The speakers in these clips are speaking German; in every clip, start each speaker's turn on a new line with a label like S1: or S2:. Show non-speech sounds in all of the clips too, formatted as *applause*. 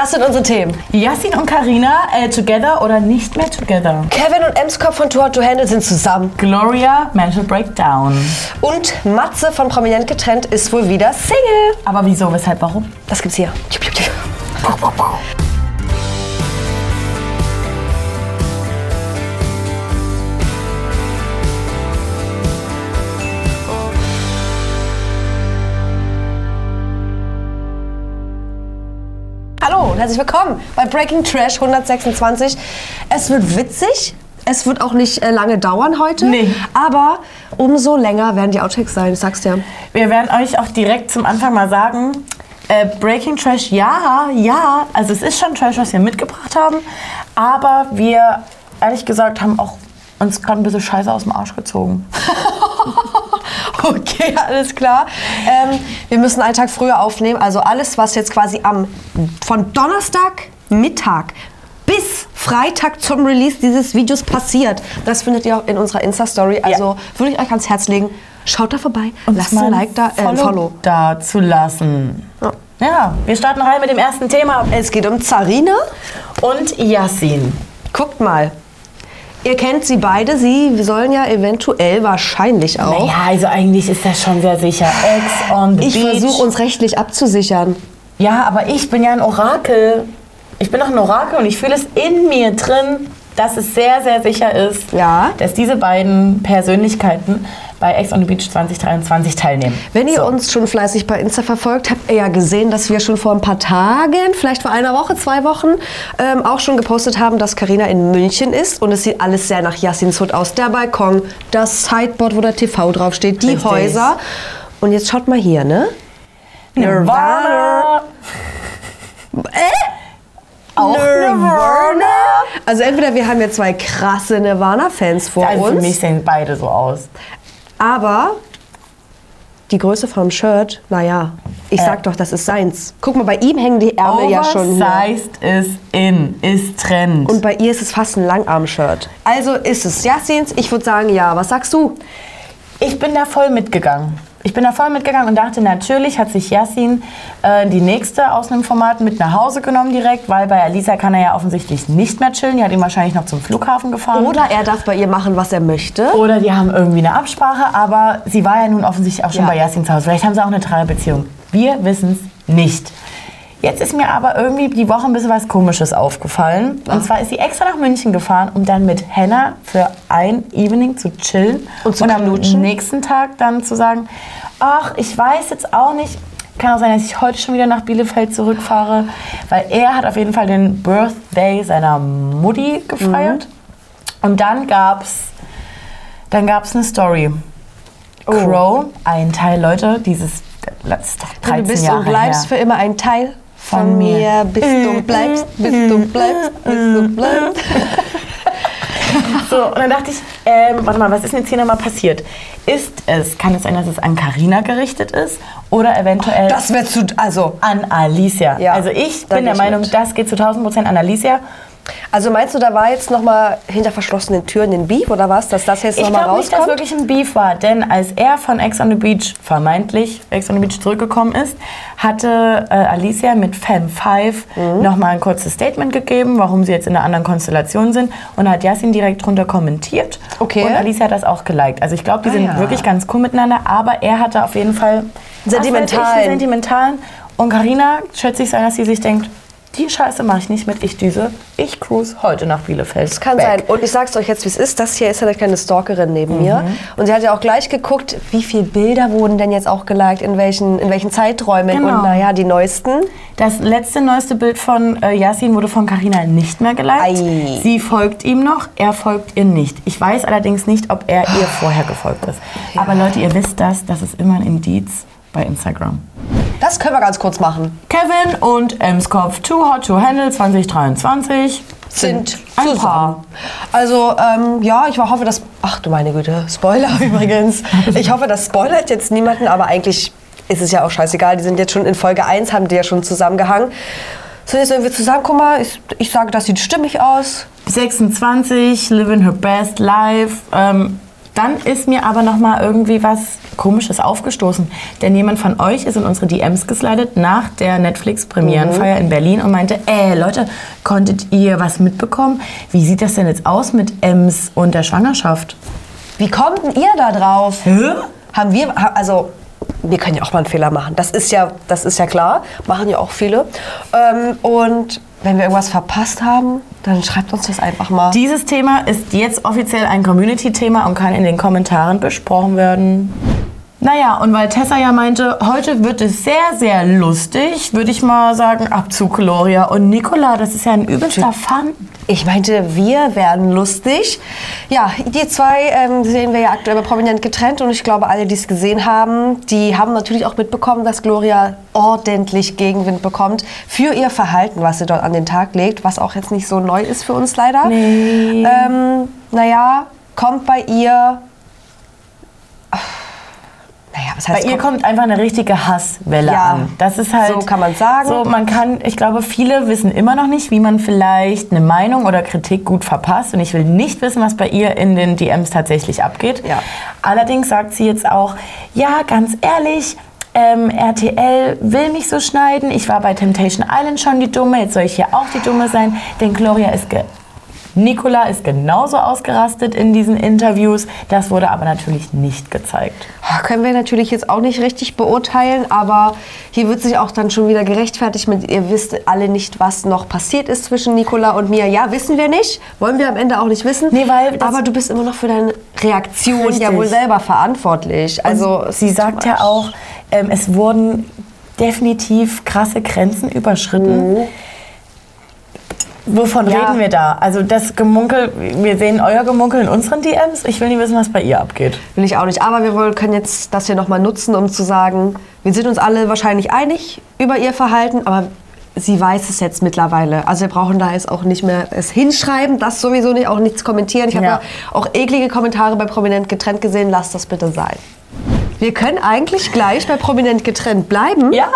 S1: Das sind unsere Themen.
S2: Yassin und Karina äh, together oder nicht mehr together?
S1: Kevin und Emskop von Too Hot to Handle sind zusammen.
S2: Gloria, Mental Breakdown.
S1: Und Matze von Prominent getrennt ist wohl wieder Single.
S2: Aber wieso, weshalb, warum?
S1: Das gibt's hier. Hallo und herzlich willkommen bei Breaking Trash 126. Es wird witzig. Es wird auch nicht äh, lange dauern heute.
S2: Nee.
S1: Aber umso länger werden die Outtakes sein, ich sag's dir.
S2: Wir werden euch auch direkt zum Anfang mal sagen, äh, Breaking Trash, ja, ja, also es ist schon Trash, was wir mitgebracht haben, aber wir, ehrlich gesagt, haben auch uns gerade ein bisschen Scheiße aus dem Arsch gezogen. *laughs* *laughs*
S1: Okay, alles klar. Ähm, wir müssen einen Tag früher aufnehmen. Also alles, was jetzt quasi am von Donnerstag Mittag bis Freitag zum Release dieses Videos passiert, das findet ihr auch in unserer Insta-Story. Also würde ich euch ans Herz legen, schaut da vorbei, lasst
S2: mal
S1: ein Like da, äh, ein Follow.
S2: da zu lassen.
S1: Ja.
S2: Ja, wir starten rein mit dem ersten Thema.
S1: Es geht um Zarina.
S2: Und Yassin.
S1: Guckt mal. Ihr kennt sie beide. Sie sollen ja eventuell wahrscheinlich auch.
S2: Naja, also eigentlich ist das schon sehr sicher. Ex on the
S1: ich versuche uns rechtlich abzusichern.
S2: Ja, aber ich bin ja ein Orakel. Ich bin doch ein Orakel und ich fühle es in mir drin, dass es sehr, sehr sicher ist,
S1: Ja.
S2: dass diese beiden Persönlichkeiten bei Ex on the Beach 2023 teilnehmen.
S1: Wenn ihr
S2: So.
S1: uns schon fleißig bei Insta verfolgt, habt ihr ja gesehen, dass wir schon vor ein paar Tagen, vielleicht vor einer Woche, zwei Wochen, ähm, auch schon gepostet haben, dass Karina in München ist. Und es sieht alles sehr nach Yassins Hut aus. Der Balkon, das Sideboard, wo der TV draufsteht, die
S2: Richtig.
S1: Häuser. Und jetzt schaut mal hier, ne?
S2: Nirvana. Auch Nirvana.
S1: Also entweder wir haben ja zwei krasse Nirvana-Fans vor
S2: Also für
S1: uns,
S2: mich sehen beide so aus.
S1: Aber die Größe vom Shirt, naja, ich sag doch, das ist seins. Guck mal, bei ihm hängen die Ärmel ja schon hier.
S2: Oversized ist in, ist Trend.
S1: Und bei ihr ist es fast ein Langarm-Shirt. Also ist es Yassins. Ich würde sagen, ja. Was sagst du?
S2: Ich bin da voll mitgegangen. Ich bin da voll mitgegangen und dachte, natürlich hat sich Yassin äh, die nächste aus einem Format mit nach Hause genommen direkt, weil bei Alisa kann er ja offensichtlich nicht mehr chillen. Die hat ihn wahrscheinlich noch zum Flughafen gefahren.
S1: Oder er darf bei ihr machen, was er möchte.
S2: Oder die haben irgendwie eine Absprache, aber sie war ja nun offensichtlich auch schon
S1: Ja.
S2: bei Yassin zu Hause. Vielleicht haben sie auch eine Dreierbeziehung. Wir wissen es nicht. Jetzt ist mir aber irgendwie die Woche ein bisschen was Komisches aufgefallen. Und zwar ist sie extra nach München gefahren, um dann mit Hannah für ein Evening zu chillen.
S1: Und zu
S2: am
S1: knutschen?
S2: nächsten Tag dann zu sagen, ach, ich weiß jetzt auch nicht, kann auch sein, dass ich heute schon wieder nach Bielefeld zurückfahre, weil er hat auf jeden Fall den Birthday seiner Mutti gefeiert.
S1: Mhm.
S2: Und dann gab's, dann gab's eine Story.
S1: Oh.
S2: Crow, ein Teil, Leute, dieses, das ist doch 13
S1: du bist
S2: Jahre
S1: und bleibst
S2: her.
S1: für immer ein Teil von,
S2: Von
S1: mir.
S2: mir.
S1: Bist du bleibst, bist du bleibst, bist du bleibst. *laughs*
S2: So, und dann dachte ich, ähm, warte mal, was ist denn jetzt hier nochmal passiert? Ist es, kann es sein, dass es an Carina gerichtet ist oder eventuell
S1: Das wäre zu. Also,
S2: an Alicia?
S1: Ja,
S2: also ich bin der Meinung,
S1: mit.
S2: das geht zu 1000 Prozent an Alicia.
S1: Also meinst du, da war jetzt nochmal hinter verschlossenen Türen den Beef oder was? Dass das jetzt
S2: Ich
S1: nochmal
S2: glaube nicht, dass
S1: rauskommt?
S2: wirklich ein Beef war, denn als er von Ex on the Beach, vermeintlich Ex on the Beach zurückgekommen ist, hatte äh, Alicia mit Femme 5
S1: Mhm.
S2: noch mal ein kurzes Statement gegeben, warum sie jetzt in einer anderen Konstellation sind und hat Yasin direkt drunter kommentiert
S1: Okay.
S2: und Alicia hat das auch geliked. Also ich glaube, die
S1: Ah,
S2: sind
S1: ja.
S2: wirklich ganz cool miteinander, aber er hatte auf jeden Fall ich,
S1: Sentimentalen.
S2: sentimentalen und Carina schätze ich sein, dass sie sich denkt, die Scheiße mache ich nicht mit, ich düse, ich cruise heute nach Bielefeld.
S1: Das kann
S2: Back.
S1: sein. Und ich sag's euch jetzt, wie es ist. Das hier ist ja eine kleine Stalkerin neben mir.
S2: Mhm.
S1: Und sie hat ja auch gleich geguckt, wie viele Bilder wurden denn jetzt auch geliked, in welchen, in welchen Zeiträumen.
S2: Genau.
S1: Und naja, die neuesten.
S2: Das letzte neueste Bild von äh, Yasin wurde von Carina nicht mehr geliked.
S1: Ei.
S2: Sie folgt ihm noch, er folgt ihr nicht. Ich weiß allerdings nicht, ob er ihr vorher gefolgt ist. Aber Leute, ihr wisst das, das ist immer ein Indiz bei Instagram.
S1: Das können wir ganz kurz machen.
S2: Kevin und Emskopf Too Hot to Handle 2023
S1: Sind
S2: ein
S1: zusammen.
S2: Paar.
S1: Also, ähm, ja, ich hoffe, dass. Ach du meine Güte, Spoiler *laughs* übrigens. Ich hoffe, das spoilert jetzt niemanden, aber eigentlich ist es ja auch scheißegal. Die sind jetzt schon in Folge 1, haben die ja schon zusammengehangen. Sind jetzt irgendwie zusammen, guck mal, ich, ich sage, das sieht stimmig aus.
S2: 26, living her best life. Ähm, Dann ist mir aber noch mal irgendwie was Komisches aufgestoßen. Denn jemand von euch ist in unsere DMs geslidet nach der Netflix-Premierenfeier in Berlin und meinte, äh, Leute, konntet ihr was mitbekommen? Wie sieht das denn jetzt aus mit Ems und der Schwangerschaft?
S1: Wie kommt denn ihr da drauf?
S2: Hä?
S1: Haben wir, also wir können ja auch mal einen Fehler machen. Das ist ja, das ist ja klar. Machen ja auch viele. Ähm, und wenn wir irgendwas verpasst haben, dann schreibt uns das einfach mal.
S2: Dieses Thema ist jetzt offiziell ein Community-Thema und kann in den Kommentaren besprochen werden. Naja, und weil Tessa ja meinte, heute wird es sehr, sehr lustig, würde ich mal sagen, Abzug Gloria und Nicola, das ist ja ein übelster Fun.
S1: Ich meinte, wir werden lustig. Ja, die zwei ähm, sehen wir ja aktuell bei prominent getrennt und ich glaube, alle, die es gesehen haben, die haben natürlich auch mitbekommen, dass Gloria ordentlich Gegenwind bekommt für ihr Verhalten, was sie dort an den Tag legt, was auch jetzt nicht so neu ist für uns leider.
S2: Nee.
S1: Ähm, naja, kommt bei ihr. Naja, was
S2: Bei
S1: heißt
S2: ihr kommt einfach eine richtige Hasswelle
S1: Ja,
S2: an. Das ist halt
S1: so kann man sagen.
S2: So, man kann, ich glaube, viele wissen immer noch nicht, wie man vielleicht eine Meinung oder Kritik gut verpasst. Und ich will nicht wissen, was bei ihr in den DMs tatsächlich abgeht.
S1: Ja.
S2: Allerdings sagt sie jetzt auch, ja, ganz ehrlich. Ähm, RTL will mich so schneiden. Ich war bei Temptation Island schon die Dumme. Jetzt soll ich hier auch die Dumme sein. Denn Gloria ist Nicola ist genauso ausgerastet in diesen Interviews. Das wurde aber natürlich nicht gezeigt.
S1: Können wir natürlich jetzt auch nicht richtig beurteilen, aber hier wird sich auch dann schon wieder gerechtfertigt mit, ihr wisst alle nicht, was noch passiert ist zwischen Nicola und mir. Ja, wissen wir nicht, wollen wir am Ende auch nicht wissen.
S2: Nee, weil
S1: aber du bist immer noch für deine Reaktion
S2: Richtig.
S1: ja wohl selber verantwortlich. Also
S2: sie sagt ja auch, ähm, es wurden definitiv krasse Grenzen überschritten. Wovon.
S1: Ja.
S2: reden wir da? Also das Gemunkel, wir sehen euer Gemunkel in unseren DMs. Ich will nicht wissen, was bei ihr abgeht.
S1: Will ich auch nicht. Aber wir können jetzt das hier nochmal nutzen, um zu sagen, wir sind uns alle wahrscheinlich einig über ihr Verhalten, aber sie weiß es jetzt mittlerweile. Also wir brauchen da jetzt auch nicht mehr es hinschreiben, das sowieso nicht, auch nichts kommentieren. Ich habe
S2: ja
S1: auch eklige Kommentare bei Prominent getrennt gesehen. Lasst das bitte sein. Wir können eigentlich gleich bei Prominent getrennt bleiben,
S2: Ja.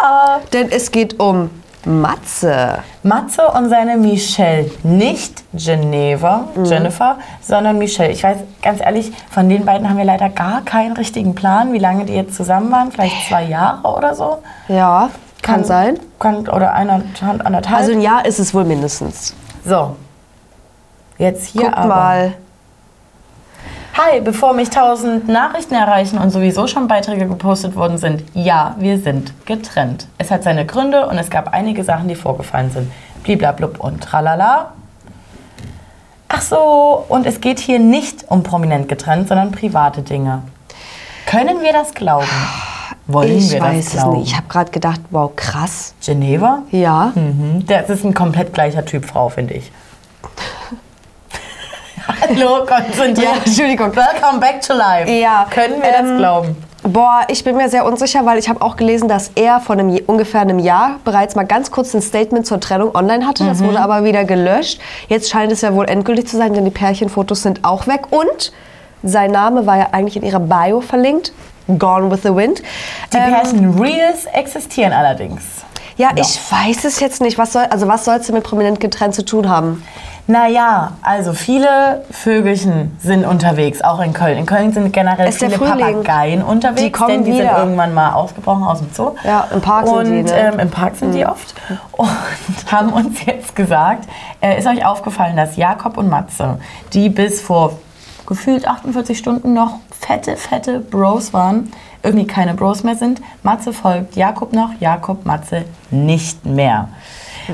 S1: denn es geht um Matze.
S2: Matze und seine Michelle. Nicht Geneva,
S1: Mhm.
S2: Jennifer, sondern Michelle. Ich weiß, ganz ehrlich, von den beiden haben wir leider gar keinen richtigen Plan, wie lange die jetzt zusammen waren. Vielleicht zwei Jahre oder so.
S1: Ja, kann, sein.
S2: Kann, oder einer, anderthalb.
S1: Also ein Jahr ist es wohl mindestens.
S2: So. Jetzt hier
S1: Guck
S2: aber.
S1: mal.
S2: Hi, bevor mich tausend Nachrichten erreichen und sowieso schon Beiträge gepostet worden sind. Ja, wir sind getrennt. Es hat seine Gründe und es gab einige Sachen, die vorgefallen sind. Bliblablub und tralala. Ach so, und es geht hier nicht um prominent getrennt, sondern private Dinge. Können wir das glauben? Wollen
S1: ich
S2: wir
S1: weiß
S2: das
S1: es
S2: glauben?
S1: nicht. Ich habe gerade gedacht, wow, krass.
S2: Geneva?
S1: Ja.
S2: Mhm. Das ist ein komplett gleicher Typ Frau, finde ich. Hallo, konzentriert.
S1: Ja, *laughs* Entschuldigung.
S2: Welcome back to life.
S1: Ja,
S2: Können wir das
S1: ähm,
S2: glauben?
S1: Boah, ich bin mir sehr unsicher, weil ich habe auch gelesen, dass er vor einem, ungefähr einem Jahr bereits mal ganz kurz ein Statement zur Trennung online hatte. Das wurde aber wieder gelöscht. Jetzt scheint es ja wohl endgültig zu sein, denn die Pärchenfotos sind auch weg. Und sein Name war ja eigentlich in ihrer Bio verlinkt. Gone with the Wind.
S2: Die
S1: Ähm,
S2: Pärchen Reels existieren allerdings.
S1: Ja, ich weiß es jetzt nicht. Was soll, also was soll es denn mit prominent getrennt zu tun haben?
S2: Naja, also viele Vögelchen sind unterwegs, auch in Köln. In Köln sind generell
S1: Ist der
S2: viele. Papageien unterwegs,
S1: Die kommen
S2: denn die
S1: wieder.
S2: sind irgendwann mal ausgebrochen aus dem Zoo.
S1: Ja, im Park sind
S2: und,
S1: die, ne?
S2: Ähm, Im Park sind die oft. Und *laughs* haben uns jetzt gesagt, äh, ist euch aufgefallen, dass Jakob und Matze, die bis vor gefühlt 48 Stunden noch fette, fette Bros waren, irgendwie keine Bros mehr sind. Matze folgt Jakob noch, Jakob, Matze nicht mehr.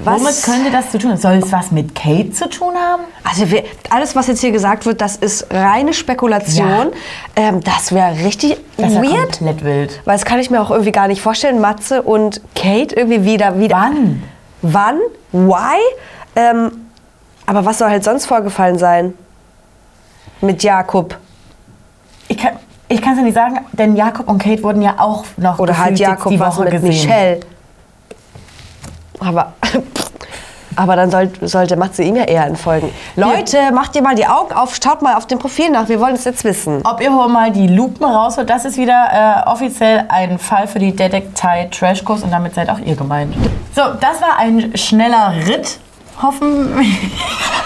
S1: Was?
S2: Womit könnte das zu tun haben? Soll es was mit Kate zu tun haben?
S1: Also wir, alles, was jetzt hier gesagt wird, das ist reine Spekulation. Ähm, das wäre richtig
S2: Das ja
S1: weird.
S2: komplett wild.
S1: Weil das kann ich mir auch irgendwie gar nicht vorstellen. Matze und Kate irgendwie wieder. wieder
S2: Wann?
S1: Wann? Why? Ähm, aber was soll halt sonst vorgefallen sein? Mit Jakob.
S2: Ich kann ich kann es ja nicht sagen, denn Jakob und Kate wurden ja auch noch
S1: Oder halt Jakob
S2: die Woche
S1: mit
S2: gesehen.
S1: Michelle. Aber, *laughs* aber dann soll, sollte Matze ihm ja eher entfolgen. Leute, macht ihr mal die Augen auf, schaut mal auf dem Profil nach. Wir wollen es jetzt wissen.
S2: Ob ihr wohl mal die Lupen rausholt, das ist wieder äh, offiziell ein Fall für die Detektei Trashkurs und damit seid auch ihr gemeint. So, das war ein schneller Ritt. Hoffen. *laughs*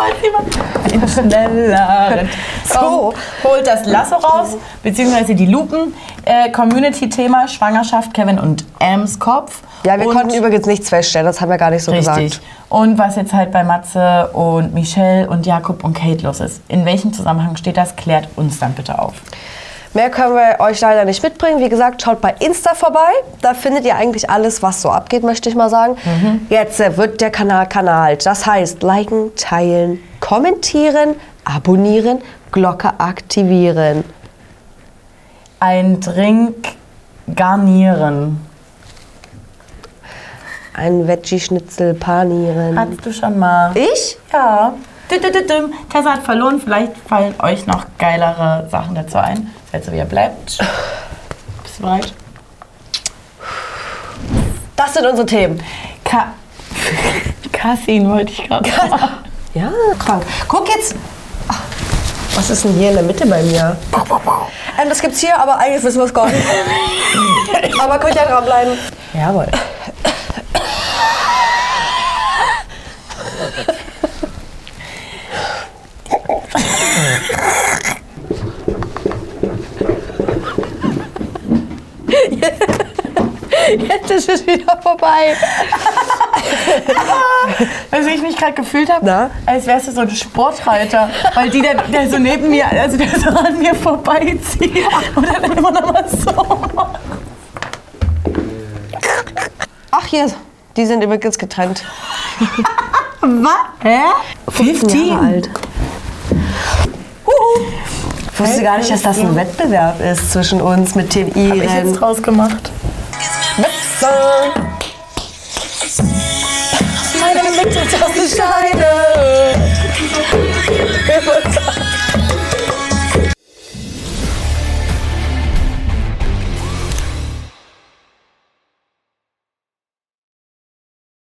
S2: Ein schnelleren. *laughs* So, holt das Lasso raus, beziehungsweise die Lupen. Äh, Community-Thema, Schwangerschaft, Kevin und Ams Kopf.
S1: Ja, wir
S2: und
S1: konnten übrigens nichts feststellen, das haben wir gar nicht so
S2: Richtig.
S1: gesagt.
S2: Und was jetzt halt bei Matze und Michelle und Jakob und Kate los ist. In welchem Zusammenhang steht das? Klärt uns dann bitte auf.
S1: Mehr können wir euch leider nicht mitbringen. Wie gesagt, schaut bei Insta vorbei. Da findet ihr eigentlich alles, was so abgeht, möchte ich mal sagen. Jetzt äh, wird der Kanal Kanal. Das heißt, liken, teilen, kommentieren, abonnieren, Glocke aktivieren.
S2: Ein Drink garnieren.
S1: Ein Veggie-Schnitzel panieren.
S2: Hattest du schon mal?
S1: ich?
S2: Ja. Tessa hat verloren. Vielleicht fallen euch noch geilere Sachen dazu ein. Seid so, wie ihr bleibt. *laughs* Bist du bereit?
S1: Das sind unsere Themen.
S2: Ka *laughs* Kassin wollte ich gerade sagen. *laughs*
S1: Ja, krank. Guck jetzt. Was ist denn hier in der Mitte bei mir? Ähm, das gibt's hier, aber eigentlich wissen wir es gar nicht. aber könnt ja dranbleiben.
S2: Jawohl.
S1: Jetzt ist es wieder vorbei.
S2: Weißt du, wie ich mich gerade gefühlt habe? Als wärst du so ein Sportreiter. Weil die, der, der so neben mir, also der so an mir vorbeizieht und dann immer noch mal so macht.
S1: Ach, hier. Die sind übrigens getrennt.
S2: Was? Hä?
S1: 15 Jahre alt. Ich wusste gar nicht, dass das ein Wettbewerb ist zwischen uns mit
S2: Hab ich
S1: TI-Rennen.
S2: jetzt draus gemacht.
S1: Meine Mitte, ist Schein.